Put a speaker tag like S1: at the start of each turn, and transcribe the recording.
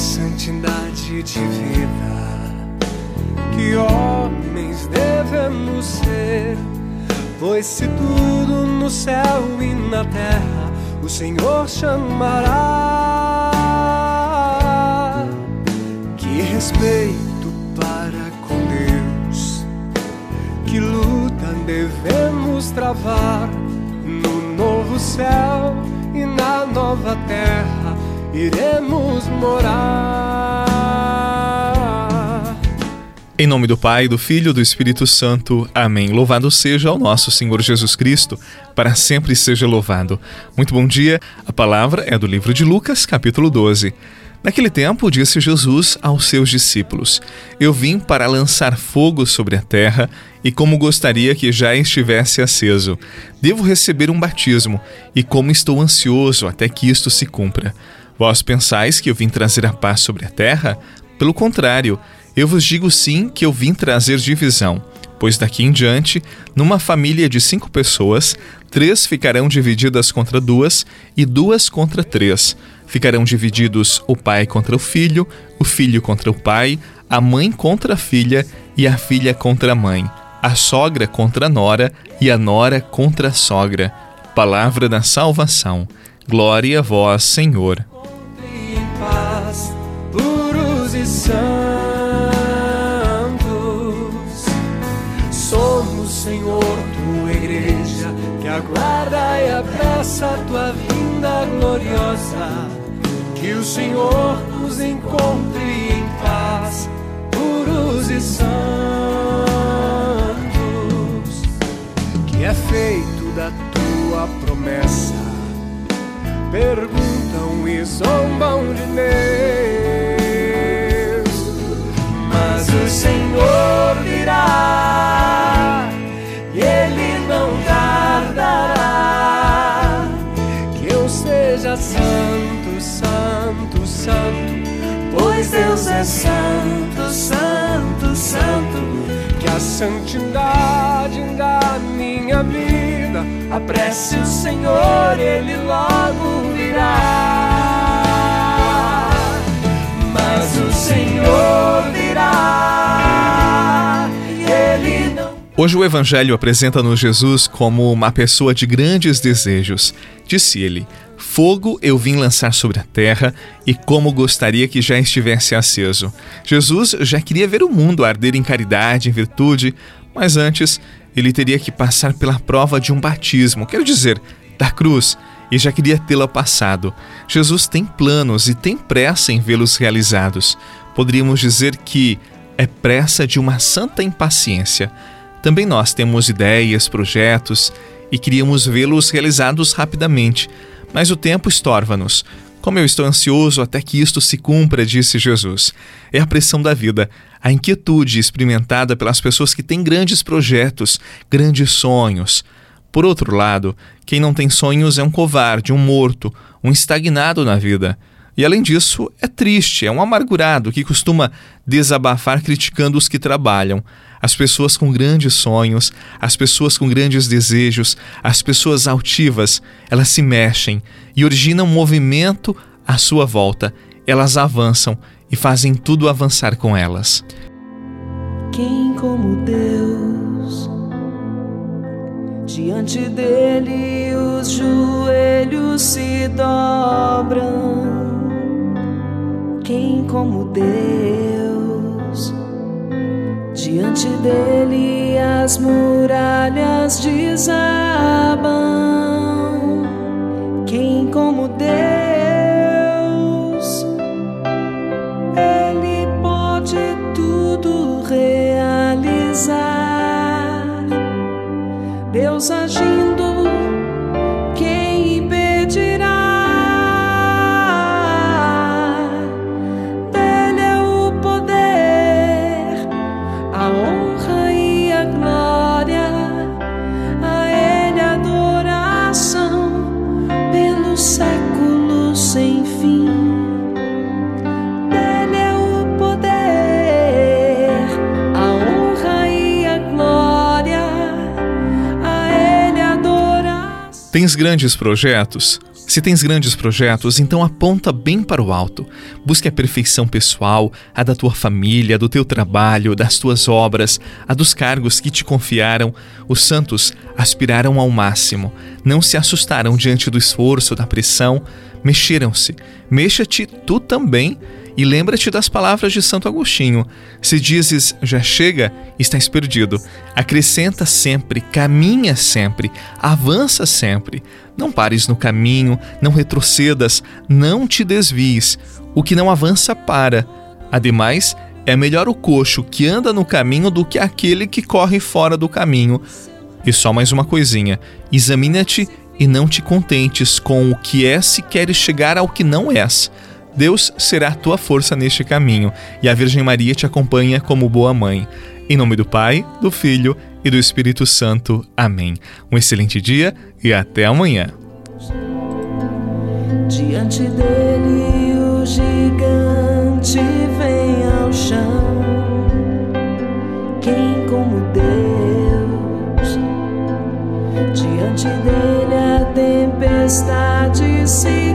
S1: santidade de vida. Que homens devemos ser, pois se tudo no céu e na terra o Senhor chamará. Que respeito para com Deus, que luta devemos travar no novo céu e na nova terra iremos morar.
S2: Em nome do Pai, do Filho e do Espírito Santo. Amém. Louvado seja o nosso Senhor Jesus Cristo, para sempre seja louvado. Muito bom dia. A palavra é do livro de Lucas, capítulo 12. Naquele tempo, disse Jesus aos seus discípulos: Eu vim para lançar fogo sobre a terra e como gostaria que já estivesse aceso. Devo receber um batismo e como estou ansioso até que isto se cumpra. Vós pensais que eu vim trazer a paz sobre a terra? Pelo contrário, eu vos digo sim que eu vim trazer divisão, pois daqui em diante, numa família de cinco pessoas, três ficarão divididas contra duas e duas contra três. Ficarão divididos o pai contra o filho, o filho contra o pai, a mãe contra a filha e a filha contra a mãe, a sogra contra a nora e a nora contra a sogra. Palavra da salvação. Glória a vós, Senhor
S1: e santos. Somos, Senhor, tua igreja, que aguarda e apressa a tua vinda gloriosa. Que o Senhor nos encontre em paz, puros e santos. Que é feito da tua promessa. Perguntam e zombam de Deus, santo. Que a santidade da minha vida apresse o Senhor, Ele logo virá. Mas o Senhor virá, Ele não.
S2: Hoje o Evangelho apresenta-nos Jesus como uma pessoa de grandes desejos. Disse ele: Fogo eu vim lançar sobre a terra e como gostaria que já estivesse aceso. Jesus já queria ver o mundo arder em caridade, em virtude, mas antes ele teria que passar pela prova de um batismo, quero dizer, da cruz, e já queria tê-la passado. Jesus tem planos e tem pressa em vê-los realizados. Poderíamos dizer que é pressa de uma santa impaciência. Também nós temos ideias, projetos e queríamos vê-los realizados rapidamente, mas o tempo estorva-nos. Como eu estou ansioso até que isto se cumpra, disse Jesus. É a pressão da vida, a inquietude experimentada pelas pessoas que têm grandes projetos, grandes sonhos. Por outro lado, quem não tem sonhos é um covarde, um morto, um estagnado na vida. E além disso, é triste, é um amargurado que costuma desabafar criticando os que trabalham. As pessoas com grandes sonhos, as pessoas com grandes desejos, as pessoas altivas, elas se mexem e originam movimento à sua volta. Elas avançam e fazem tudo avançar com elas.
S3: Quem como Deus, diante dele os joelhos se dobram. Quem como Deus, diante dele as muralhas desabam. Quem como Deus Deus agindo,
S2: Tens grandes projetos? Se tens grandes projetos, então aponta bem para o alto. Busque a perfeição pessoal, a da tua família, do teu trabalho, das tuas obras, a dos cargos que te confiaram. Os santos aspiraram ao máximo, não se assustaram diante do esforço, da pressão, mexeram-se. Mexa-te tu também e lembra-te das palavras de Santo Agostinho: se dizes já chega, estás perdido. Acrescenta sempre, caminha sempre, avança sempre. Não pares no caminho, não retrocedas, não te desvies. O que não avança, para. Ademais, é melhor o coxo que anda no caminho do que aquele que corre fora do caminho. E só mais uma coisinha: examina-te e não te contentes com o que és se queres chegar ao que não és. Deus será a tua força neste caminho e a Virgem Maria te acompanha como boa mãe. Em nome do Pai, do Filho e do Espírito Santo. Amém. Um excelente dia e até amanhã.
S3: Diante dele o gigante vem ao chão. Quem como Deus? Diante dele a tempestade se